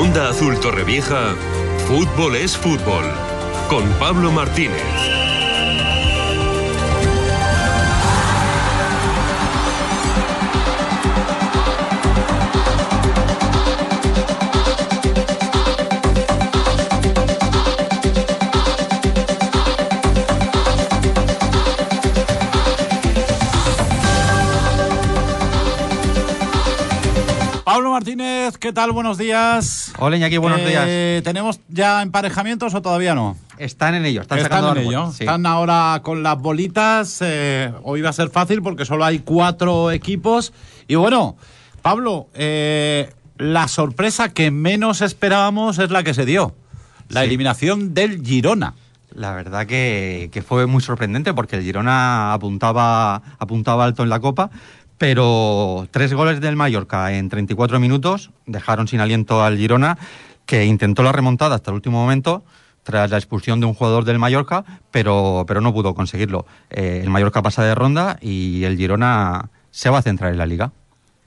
Onda Azul Torrevieja, fútbol es fútbol. Con Pablo Martínez. Pablo Martínez, ¿qué tal? Buenos días. Hola Iñaki, buenos Eh, días. ¿Tenemos ya emparejamientos o todavía no? Están en ello, están, Están sacando en ello. sí. Están ahora con las bolitas. eh, hoy va a ser fácil porque solo hay cuatro equipos. Y bueno, Pablo, eh, la sorpresa que menos esperábamos es la que se dio. La Sí. eliminación del Girona. La verdad que, que fue muy sorprendente porque el Girona apuntaba, apuntaba alto en la Copa, pero tres goles del Mallorca en 34 minutos dejaron sin aliento al Girona, que intentó la remontada hasta el último momento tras la expulsión de un jugador del Mallorca, pero, pero no pudo conseguirlo. Eh, el Mallorca pasa de ronda y el Girona se va a centrar en la liga.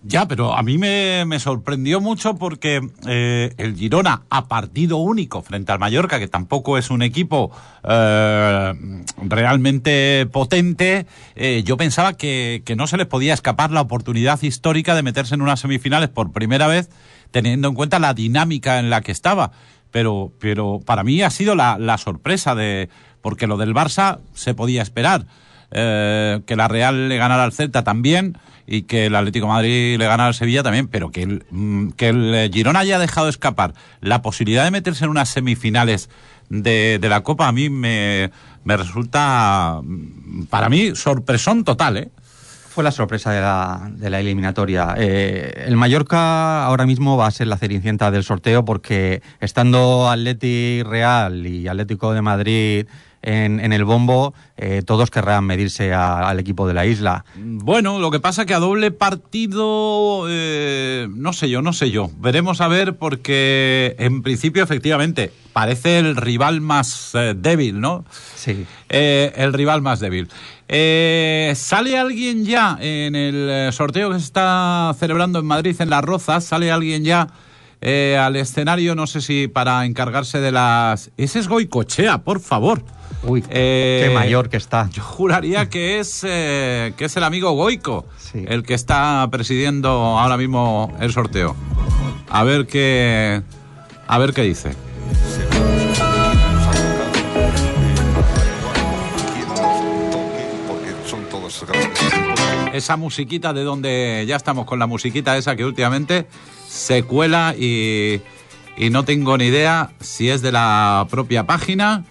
Ya, pero a mí me, me sorprendió mucho porque eh, el Girona a partido único frente al Mallorca, que tampoco es un equipo eh, realmente potente, eh, yo pensaba que, que no se les podía escapar la oportunidad histórica de meterse en unas semifinales por primera vez, teniendo en cuenta la dinámica en la que estaba. Pero, pero para mí ha sido la, la sorpresa de. porque lo del Barça se podía esperar. Eh, que la Real le ganara al Celta también y que el Atlético Madrid le ganara al Sevilla también, pero que el, mm, que el eh, Girona haya dejado escapar la posibilidad de meterse en unas semifinales de, de la Copa a mí me, me resulta, mm, para mí, sorpresón total, ¿eh? Fue la sorpresa de la, de la eliminatoria. Eh, el Mallorca ahora mismo va a ser la cenicienta del sorteo porque estando Atleti Real y Atlético de Madrid en, en el bombo, eh, todos querrán medirse a- al equipo de la isla. Bueno, lo que pasa que a doble partido, eh, no sé yo, no sé yo. Veremos a ver porque en principio efectivamente parece el rival más eh, débil, ¿no? Sí. El rival más débil. ¿Sale alguien ya en el sorteo que se está celebrando en Madrid, en Las Rozas? ¿Sale alguien ya eh, al escenario? No sé si para encargarse de las... Ese es Goicochea, por favor. Uy, Eh, qué mayor que está. Yo juraría que es, eh, que es el amigo Goico Sí. el que está presidiendo ahora mismo el sorteo. A ver qué, a ver qué dice. Esa musiquita de donde ya estamos con la musiquita esa que últimamente se cuela y, y no tengo ni idea si es de la propia página.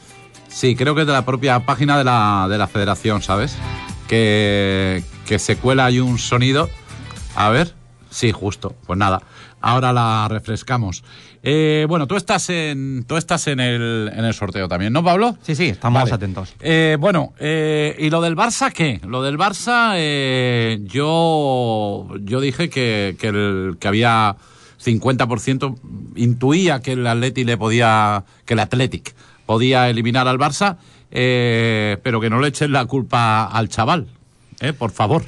Sí, creo que es de la propia página de la, de la federación, ¿sabes? Que, que se cuela hay un sonido. A ver. Sí, justo. Pues nada. Ahora la refrescamos. Eh, bueno, tú estás en tú estás en el, en el sorteo también, ¿no, Pablo? Sí, sí, estamos Vale. atentos. Eh, bueno, eh, ¿y lo del Barça qué? Lo del Barça, yo, yo dije que, que, el- que había 50%, intuía que el Atleti le podía, que el Athletic podía eliminar al Barça, eh, pero que no le echen la culpa al chaval, eh, por favor.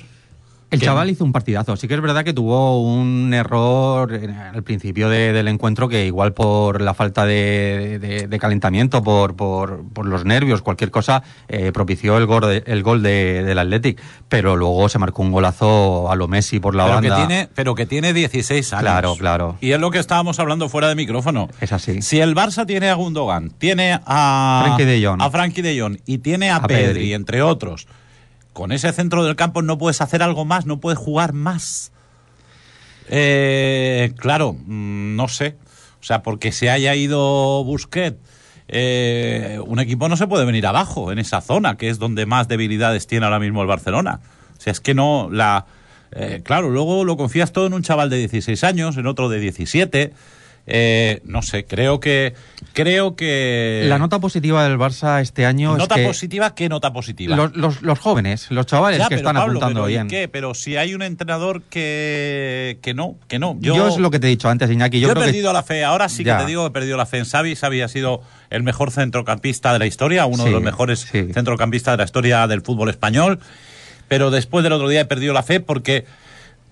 El Que- chaval hizo un partidazo. Sí que es verdad que tuvo un error en- al principio de- del encuentro que igual por la falta de, de- de calentamiento, por, por, por los nervios, cualquier cosa, eh, propició el gol, el gol de- del Athletic. Pero luego se marcó un golazo a lo Messi por la Pero que, banda. tiene, pero que tiene 16 años. Claro, claro. Y es lo que estábamos hablando fuera de micrófono. Es así. Si el Barça tiene a Gundogan, tiene a Frenkie de Jong. a Frankie de Jong y tiene a, A Pedri, Pedri. entre otros, con ese centro del campo no puedes hacer algo más, no puedes jugar más. Eh, claro, mm, no sé. O sea, porque se haya ido Busquets, eh, un equipo no se puede venir abajo en esa zona, que es donde más debilidades tiene ahora mismo el Barcelona. O sea, es que no la... eh, claro, luego lo confías todo en un chaval de 16 años, en otro de 17. Eh, no sé, creo que... Creo que... La nota positiva del Barça este año ¿Nota es que positiva? ¿Qué nota positiva? los, los- los jóvenes, los chavales Ya, que están Pablo, apuntando pero ¿y bien. qué? Pero si hay un entrenador que, que no, que no. Yo, es lo que te he dicho antes, Iñaki. Yo, Yo, he que- perdido la fe. Ahora sí Ya. que te digo que he perdido la fe en Xavi. Xavi ha sido el mejor centrocampista de la historia, uno de los mejores sí. centrocampistas de la historia del fútbol español. Pero después del otro día he perdido la fe porque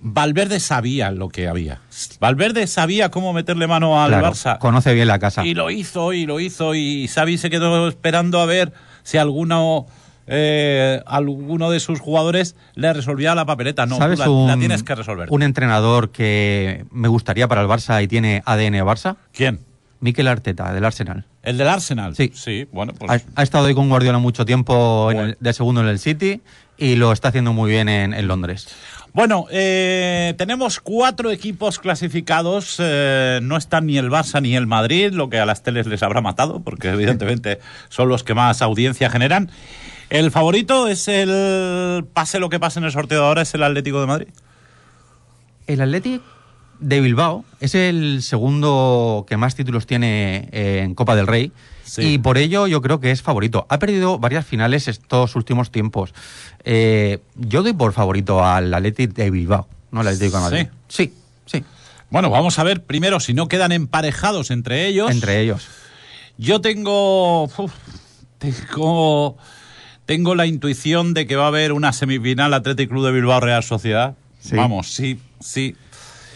Valverde sabía lo que había. Valverde sabía cómo meterle mano al Claro, Barça. Conoce bien la casa. Y lo hizo, y lo hizo, y Xavi se quedó esperando a ver si alguno, eh, alguno de sus jugadores le resolvía la papeleta. No, tú ¿Sabes la, tienes que resolver. un entrenador que me gustaría para el Barça y tiene ADN Barça? ¿Quién? Mikel Arteta, del Arsenal. ¿El del Arsenal? Sí. Sí, bueno, pues... Ha, ha estado ahí con Guardiola mucho tiempo en el- de segundo en el City y lo está haciendo muy bien en, en Londres. Bueno, eh, tenemos cuatro equipos clasificados. eh, no están ni el Barça ni el Madrid, lo que a las teles les habrá matado, porque evidentemente son los que más audiencia generan. El favorito es el, pase lo que pase en el sorteo de ahora, es el Atlético de Madrid. El Athletic de Bilbao es el segundo que más títulos tiene eh, en Copa del Rey Sí. y por ello yo creo que es favorito. Ha perdido varias finales estos últimos tiempos. Eh, yo doy por favorito al Athletic de Bilbao, no al Atlético de Madrid. Sí, sí, Bueno, vamos a ver primero si no quedan emparejados entre ellos. entre ellos. Yo tengo. uf, tengo. Tengo la intuición de que va a haber una semifinal Atlético Club de Bilbao Real Sociedad. Sí. Vamos, sí, sí.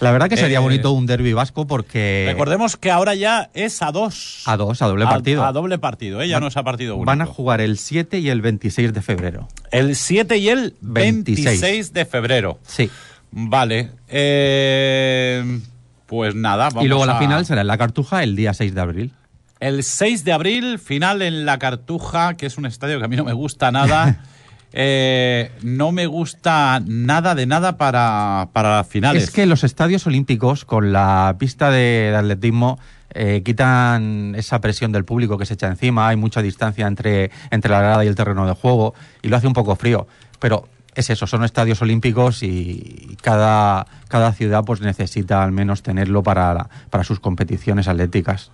La verdad que sería Eh, bonito un derby vasco porque Recordemos que ahora ya es a dos. a dos, a doble partido. A, a doble partido, ¿eh? ya no es a partido único. Van a jugar el 7 y el 26 de febrero. El 7 y el 26, 26 de febrero. Sí. Vale. eh, pues nada, vamos y luego la final será en la Cartuja el día 6 de abril. El 6 de abril, final en La Cartuja, que es un estadio que a mí no me gusta nada. Eh, no me gusta nada de nada para, para finales. Es que los estadios olímpicos con la pista de, atletismo eh, quitan esa presión del público que se echa encima, hay mucha distancia entre, entre la grada y el terreno de juego y lo hace un poco frío. Pero es eso, son estadios olímpicos y cada, cada ciudad pues necesita al menos tenerlo para, para sus competiciones atléticas.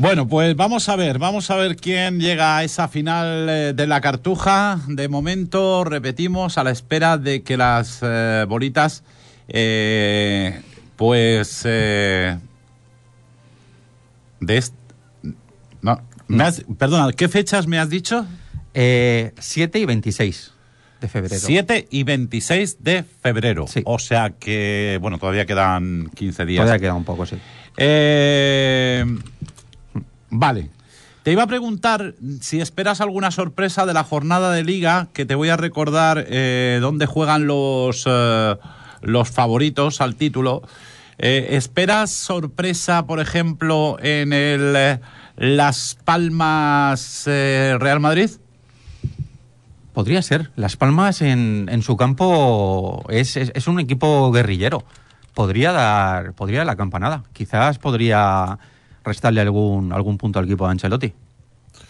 Bueno, pues vamos a ver, vamos a ver quién llega a esa final eh, de la Cartuja. De momento, repetimos, a la espera de que las eh, bolitas, eh, pues, eh, de no, me has- perdona, ¿qué fechas me has dicho? Eh, 7 y 26 de febrero. 7 y 26 de febrero. Sí. O sea que, bueno, todavía quedan 15 días. Todavía queda un poco, sí. Eh, vale. Te iba a preguntar si esperas alguna sorpresa de la jornada de liga, que te voy a recordar eh, dónde juegan los, eh, los favoritos al título. Eh, ¿Esperas sorpresa, por ejemplo, en el Las Palmas Real Madrid? Podría ser. Las Palmas en, en su campo es, es- es un equipo guerrillero. Podría dar, podría dar la campanada. Quizás podría restarle algún, algún punto al equipo de Ancelotti.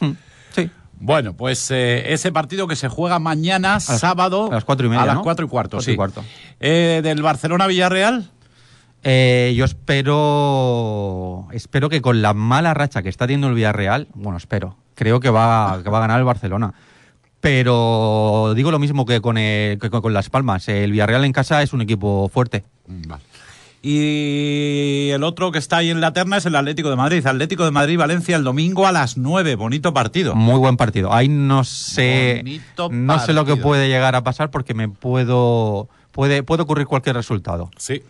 Hmm, Sí. Bueno, pues eh, ese partido que se juega mañana, sábado. a las cuatro y media, A las ¿no? cuatro y cuarto, Cuatro sí. y cuarto. Eh, del Barcelona-Villarreal. Eh, yo espero, espero que con la mala racha que está teniendo el Villarreal, bueno, espero, creo que va, que va a ganar el Barcelona. Pero digo lo mismo que con, el- que con Las Palmas. El Villarreal en casa es un equipo fuerte. Vale. Y el otro que está ahí en la terna es el Atlético de Madrid. Atlético de Madrid-Valencia el domingo a las 9. Bonito partido. Muy buen partido. Ahí no sé, Bonito no sé lo que puede llegar a pasar porque me puedo, puede, puede ocurrir cualquier resultado. Sí.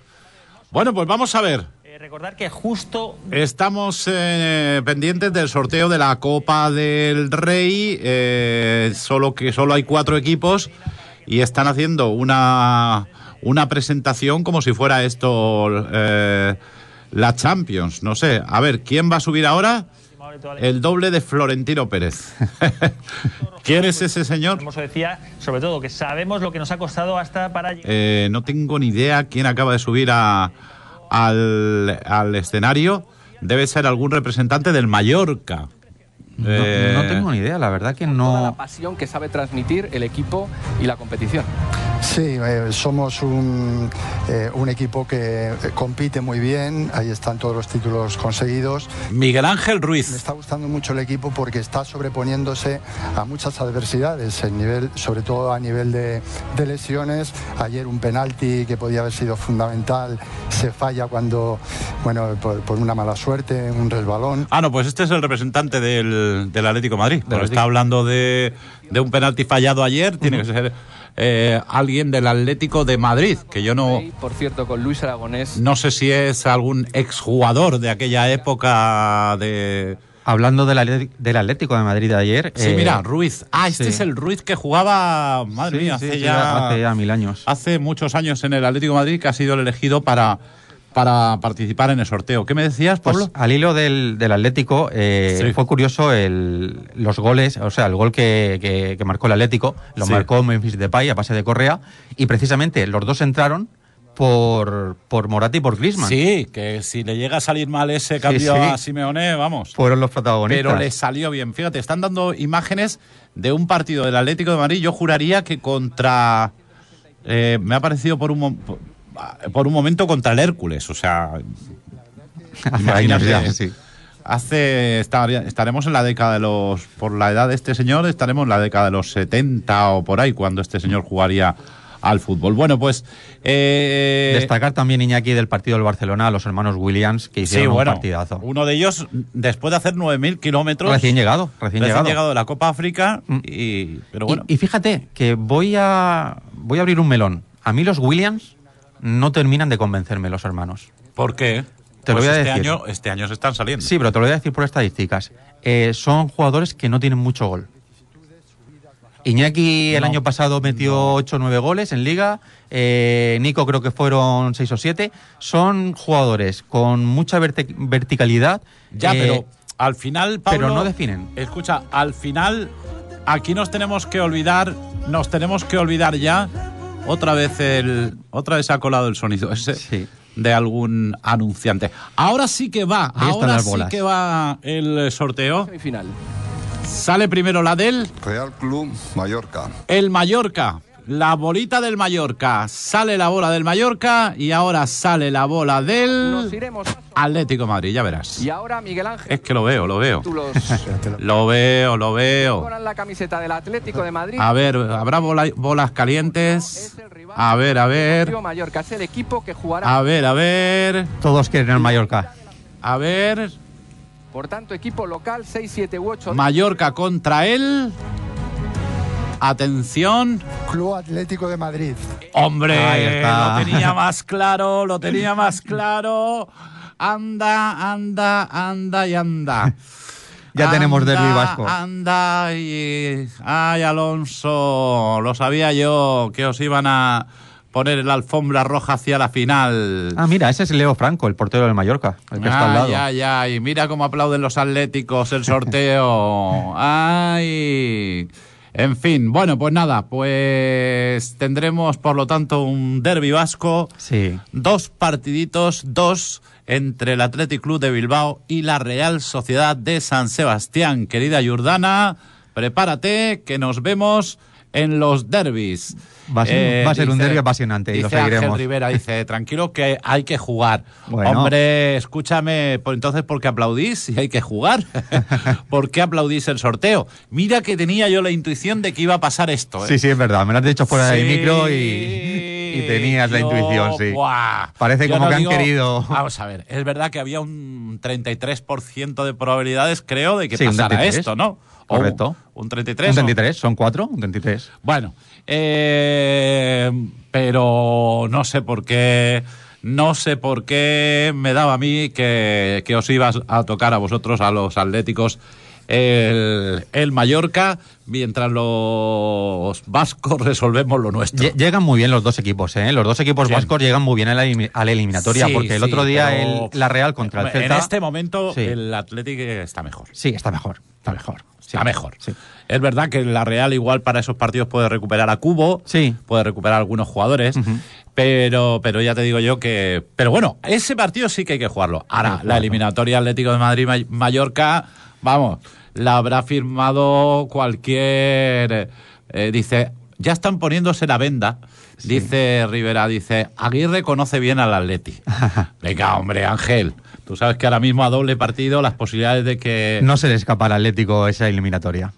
Bueno, pues vamos a ver. Eh, recordar que justo Estamos eh, pendientes del sorteo de la Copa del Rey, eh, solo que solo hay cuatro equipos y están haciendo una, una presentación como si fuera esto eh, la Champions. No sé, a ver, ¿quién va a subir ahora? El doble de Florentino Pérez. ¿Quién es ese señor? como se decía, sobre todo que sabemos lo que nos ha costado hasta para llegar. Eh, no tengo ni idea quién acaba de subir a- al, al escenario. Debe ser algún representante del Mallorca. No, Eh, no tengo ni idea, la verdad que toda la no. pasión que sabe transmitir el equipo y la competición. Sí, eh, somos un, eh, un equipo que eh, compite muy bien, ahí están todos los títulos conseguidos. Miguel Ángel Me Ruiz. está gustando mucho el equipo porque está sobreponiéndose a muchas adversidades, el nivel, sobre todo a nivel de, de lesiones. Ayer un penalti que podía haber sido fundamental se falla cuando, bueno, por, por una mala suerte, un resbalón. Ah, no, pues este es el representante del, del Atlético de Madrid. Pero Atlético. está hablando de, de un penalti fallado ayer. Tiene que ser eh, alguien del Atlético de Madrid, que yo no, Por cierto, con Luis Aragonés. no sé si es algún exjugador de aquella época de... Hablando del, del Atlético de Madrid de ayer. Sí, eh, mira, Ruiz. Ah, este sí. es el Ruiz que jugaba, madre sí, mía, hace, sí, ya, hace ya mil años. hace muchos años en el Atlético de Madrid que ha sido el elegido para, para participar en el sorteo. ¿Qué me decías, Pues Pablo? al hilo del, del Atlético, eh, Sí. fue curioso el, los goles, o sea, el gol que, que- que marcó el Atlético, lo Sí. marcó Memphis Depay a pase de Correa, y precisamente los dos entraron por, por Morata y por Griezmann. Sí, que si le llega a salir mal ese cambio sí. a Simeone, vamos. Fueron los protagonistas. Pero le salió bien. Fíjate, están dando imágenes de un partido del Atlético de Madrid. Yo juraría que contra. eh, me ha parecido por un, por un momento contra el Hércules. O sea, imagínate. sí. hace. estaría- estaremos en la década de los. Por la edad de este señor, estaremos en la década de los 70 o por ahí, cuando este señor jugaría al fútbol. Bueno, pues. eh, Destacar también Iñaki del partido del Barcelona, a los hermanos Williams, que Sí, hicieron bueno, un partidazo. uno de ellos, después de hacer 9.000 kilómetros, Recién llegado, recién, recién llegado. llegado de la Copa África, Mm. y, pero Y- bueno, y, fíjate que voy a, voy a abrir un melón. A mí los Williams no terminan de convencerme, los hermanos. ¿por qué? Te lo Pues voy a este decir. Año, este año se están saliendo. Sí, pero te lo voy a decir por estadísticas. Eh, son jugadores que no tienen mucho gol. Iñaki el No. año pasado metió 8 o 9 goles en liga. eh, Nico creo que fueron 6 o 7. Son jugadores con mucha verticalidad. Ya, eh, pero al final, Pablo, pero no definen. Escucha, al final, aquí nos tenemos que olvidar, nos tenemos que olvidar ya, otra vez el, otra vez ha colado el sonido ese Sí. de algún anunciante. Ahora sí que va, Ahí están ahora sí que va el sorteo. Semifinal. Sale primero la del Real Club Mallorca. El Mallorca, la bolita del Mallorca. Sale la bola del Mallorca y ahora sale la bola del. Atlético Madrid, ya verás. Y ahora Miguel Ángel. Es que lo veo, lo veo. Lo veo, lo veo. con la camiseta del Atlético de Madrid. A ver, ¿habrá bola- bolas calientes? A ver, a ver. Mallorca es el equipo que jugará. A ver, a ver. Todos quieren el Mallorca. A ver. Por tanto, equipo local 6, 7 u 8. Mallorca contra él. Atención. Club Atlético de Madrid. Hombre, Ahí está. lo tenía más claro, lo tenía más claro. Anda, anda, anda y anda. Ya tenemos Anda, derbi vasco. Anda y. Ay, Alonso, lo sabía yo que os iban a poner la alfombra roja hacia la final. Ah, mira, ese es Leo Franco, el portero del Mallorca, el que está al lado. Ay, ay, ay, mira cómo aplauden los atléticos el sorteo. Ay. En fin, bueno, pues nada, pues tendremos por lo tanto un derbi vasco. Sí. Dos partiditos, dos entre el Athletic Club de Bilbao y la Real Sociedad de San Sebastián. Querida Jordana, prepárate que nos vemos en los derbis. Va a ser- va a ser un derbi apasionante y lo seguiremos. Rivera, dice, tranquilo que hay que jugar. Bueno. Hombre, escúchame, entonces, ¿por qué aplaudís si hay que jugar? ¿Por qué aplaudís el sorteo? Mira que tenía yo la intuición de que iba a pasar esto. ¿eh? Sí, sí, es verdad. Me lo has dicho fuera del Sí, micro y, y tenías la intuición, sí. buah. Parece Yo como no que han digo- querido. Vamos a ver, es verdad que había un 33% de probabilidades, creo, de que Sí, pasara 33. esto, ¿no? Correcto. Un 33. Un o- 33, son cuatro, un 33. Bueno, eh, pero no sé por qué. No sé por qué me daba a mí que, que os ibas a tocar a vosotros, a los atléticos, el, el Mallorca, mientras los vascos resolvemos lo nuestro. Lle- Llegan muy bien los dos equipos, ¿eh? Los dos equipos vascos llegan muy bien a la, elimi- a la eliminatoria, Sí, porque el sí, otro día el- la Real contra el En Celta... este momento Sí. el Atlético está mejor. Sí, está mejor, está mejor. Está mejor. Es verdad que la Real igual para esos partidos puede recuperar a Cubo, Sí. puede recuperar a algunos jugadores, pero, pero ya te digo yo que... Pero bueno, ese partido sí que hay que jugarlo. Ahora, la eliminatoria Atlético de Madrid-Mallorca, vamos, la habrá firmado cualquier... eh, dice, ya están poniéndose la venda. Dice Rivera, dice, Aguirre conoce bien al Atleti. Venga, hombre, Ángel. Tú sabes que ahora mismo a doble partido las posibilidades de que... No se le escapa al Atlético esa eliminatoria.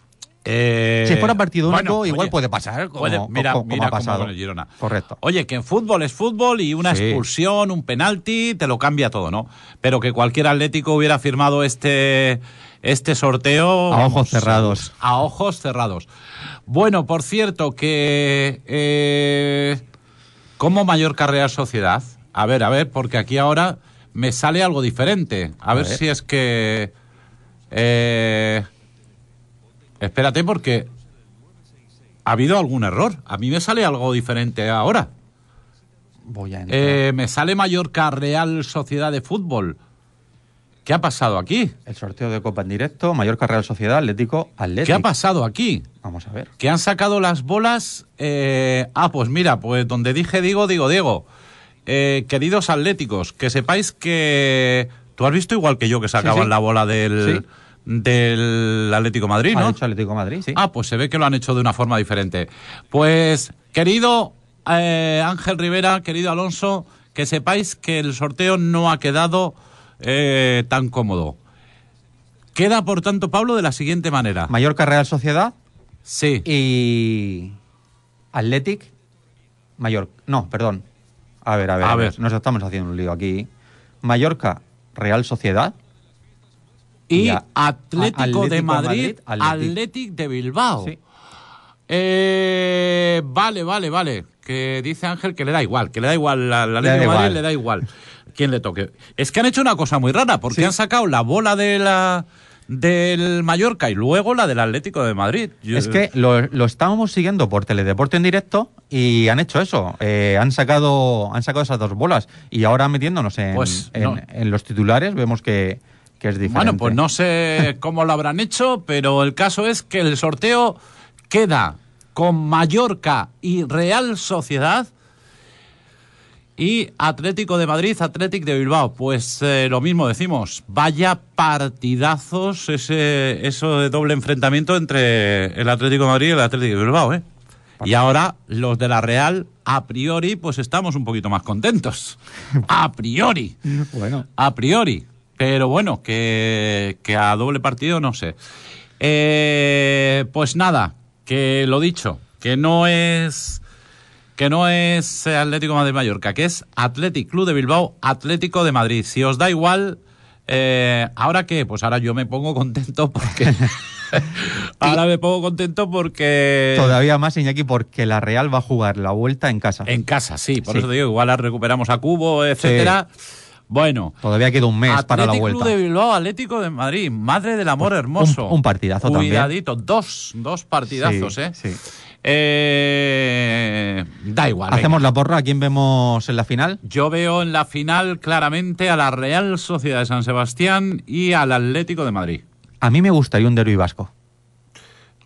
Eh, Si fuera partido único, bueno, igual oye, puede pasar, como- puede- mira, como- como mira ha pasado. con el Girona. Correcto. Oye, que en fútbol es fútbol y una Sí. expulsión, un penalti, te lo cambia todo, ¿no? Pero que cualquier Atlético hubiera firmado este este sorteo. A ojos vamos, cerrados. A ojos cerrados. Bueno, por cierto, que. Eh, ¿Cómo Mallorca Real Sociedad? A ver, a ver, porque aquí ahora me sale algo diferente. A, ver, ver. si es que. Eh, espérate, porque. ¿Ha habido algún error? A mí me sale algo diferente ahora. Voy a entrar. Eh, me sale Mallorca Real Sociedad de Fútbol. ¿Qué ha pasado aquí? El sorteo de Copa en directo, Mallorca Real Sociedad, Atlético, Atlético. ¿Qué ha pasado aquí? Vamos a ver. Que han sacado las bolas. eh, ah, pues mira, pues donde dije digo, digo, Diego. Eh, queridos atléticos, que sepáis que. Tú has visto igual que yo que sacaban sí. la bola del, Sí. del Atlético Madrid, Ha ¿no? hecho Atlético Madrid, sí. Ah, pues se ve que lo han hecho de una forma diferente. Pues, querido eh, Ángel Rivera, querido Alonso, que sepáis que el sorteo no ha quedado eh, tan cómodo. Queda, por tanto, Pablo, de la siguiente manera. Mallorca Real Sociedad Sí. y Athletic Mallorca. No, perdón. A ver, a ver. A A ver. ver. Nos estamos haciendo un lío aquí. Mallorca Real Sociedad. Y y a- Atlético, de Madrid, Madrid, Atlético. Athletic. de Bilbao. Sí. Eh, vale, vale, vale. Que dice Ángel que le da igual, que le da igual al Atlético da de Madrid, igual. le da igual quién le toque. Es que han hecho una cosa muy rara, porque Sí. han sacado la bola de la del Mallorca y luego la del Atlético de Madrid. Yo- Es que lo, lo estábamos siguiendo por Teledeporte en directo y han hecho eso. Eh, han sacado han sacado esas dos bolas y ahora metiéndonos en, Pues, en- en los titulares vemos que, que es diferente. Bueno, pues no sé cómo lo habrán hecho, pero el caso es que el sorteo queda con Mallorca y Real Sociedad y Atlético de Madrid, Atlético de Bilbao. Pues eh, lo mismo decimos, vaya partidazos ese eso de doble enfrentamiento entre el Atlético de Madrid y el Atlético de Bilbao, ¿eh? Y ahora los de la Real, a priori, pues estamos un poquito más contentos. A priori Bueno. a priori. Pero bueno, que, que a doble partido no sé. Eh, pues nada, que lo dicho, que no es que no es eh, Atlético de Madrid Mallorca, que es Athletic Club de Bilbao, Atlético de Madrid. Si os da igual, eh, ¿ahora qué? Pues ahora yo me pongo contento porque ahora me pongo contento porque Todavía más, Iñaki, porque la Real va a jugar la vuelta en casa. en casa, sí, por Sí. eso te digo, igual la recuperamos a Cubo, etcétera. Bueno, Todavía queda un mes para la vuelta. Club de Bilbao, Atlético de Madrid, madre del amor hermoso. un partidazo también. Cuidadito, dos, dos partidazos, Sí, ¿eh? sí. Eh, Da igual. venga. Hacemos la porra. ¿A quién vemos en la final? Yo veo en la final claramente a la Real Sociedad de San Sebastián y al Atlético de Madrid. A mí me gustaría un derbi vasco.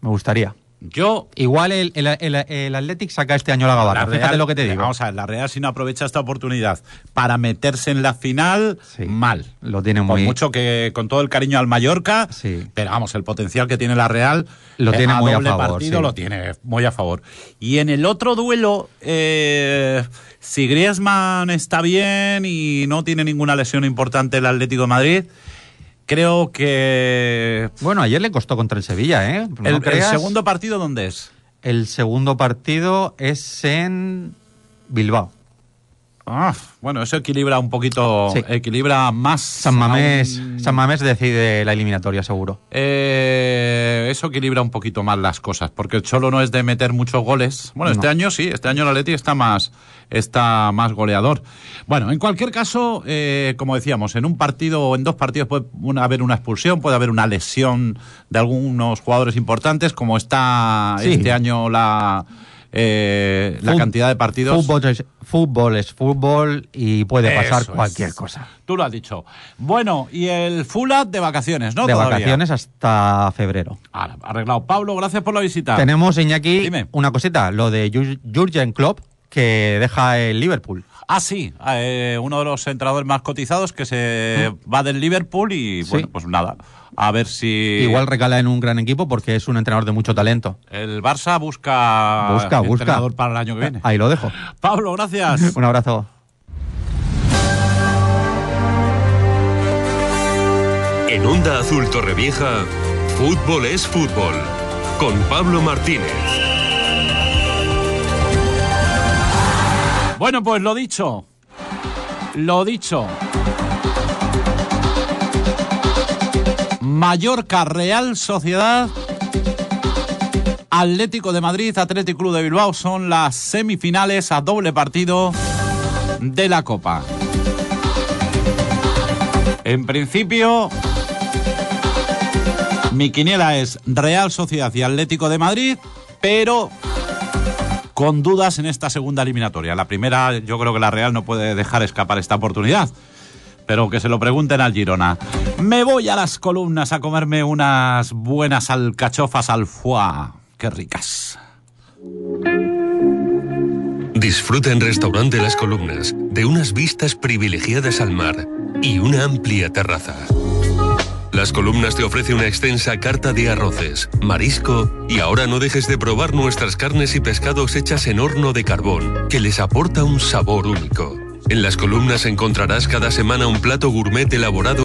Me gustaría. Yo Igual el, el, el, el Athletic saca este año la gabarra. La Fíjate lo que te digo. Vamos a ver, la Real si no aprovecha esta oportunidad para meterse en la final, Sí. mal. Lo tiene muy... mucho que con todo el cariño al Mallorca, Sí. pero vamos, el potencial que tiene la Real Lo tiene muy a favor, partido sí. lo tiene muy a favor. Y en el otro duelo, eh, si Griezmann está bien y no tiene ninguna lesión importante el Atlético de Madrid, creo que Bueno, ayer le costó contra el Sevilla, ¿eh? No el, segundo partido dónde es? El segundo partido es en Bilbao. Ah, bueno, eso equilibra un poquito, Sí. equilibra más. San Mamés, San Mamés decide la eliminatoria, seguro. Eh, eso equilibra un poquito más las cosas, porque el Cholo no es de meter muchos goles. Bueno, este año sí, este año el Atleti está más, está más goleador. Bueno, en cualquier caso, eh, como decíamos, en un partido o en dos partidos puede una- haber una expulsión, puede haber una lesión de algunos jugadores importantes, como está Sí. este año la, eh, la cantidad de partidos. Fútbol es, fútbol es fútbol y puede pasar Eso es. cualquier cosa. Tú lo has dicho. Bueno, y el Fulat de vacaciones, ¿no? de Todavía. vacaciones hasta febrero. Ahora, arreglado. Pablo, gracias por la visita. Tenemos, Iñaki, Dime. una cosita, lo de Jur- Jurgen Klopp, que deja el Liverpool. Ah, sí, eh, uno de los entrenadores más cotizados que se va del Liverpool y Sí. bueno, pues nada, a ver si Igual recala en un gran equipo porque es un entrenador de mucho talento. el Barça busca, Busca, busca. entrenador para el año que viene. Ahí lo dejo. Pablo, gracias. Un abrazo. En Onda Azul Torrevieja, fútbol es fútbol. Con Pablo Martínez. Bueno, pues lo dicho. Lo dicho. Mallorca Real Sociedad. Atlético de Madrid, Atlético Club de Bilbao son las semifinales a doble partido de la Copa. En principio, mi quiniela es Real Sociedad y Atlético de Madrid, pero con dudas en esta segunda eliminatoria. La primera, yo creo que la Real no puede dejar escapar esta oportunidad. Pero que se lo pregunten al Girona. Me voy a las columnas a comerme unas buenas alcachofas al foie. Qué ricas. Disfruta en Restaurante Las Columnas de unas vistas privilegiadas al mar y una amplia terraza. Las columnas te ofrece una extensa carta de arroces, marisco y ahora no dejes de probar nuestras carnes y pescados hechas en horno de carbón, que les aporta un sabor único. En las columnas encontrarás cada semana un plato gourmet elaborado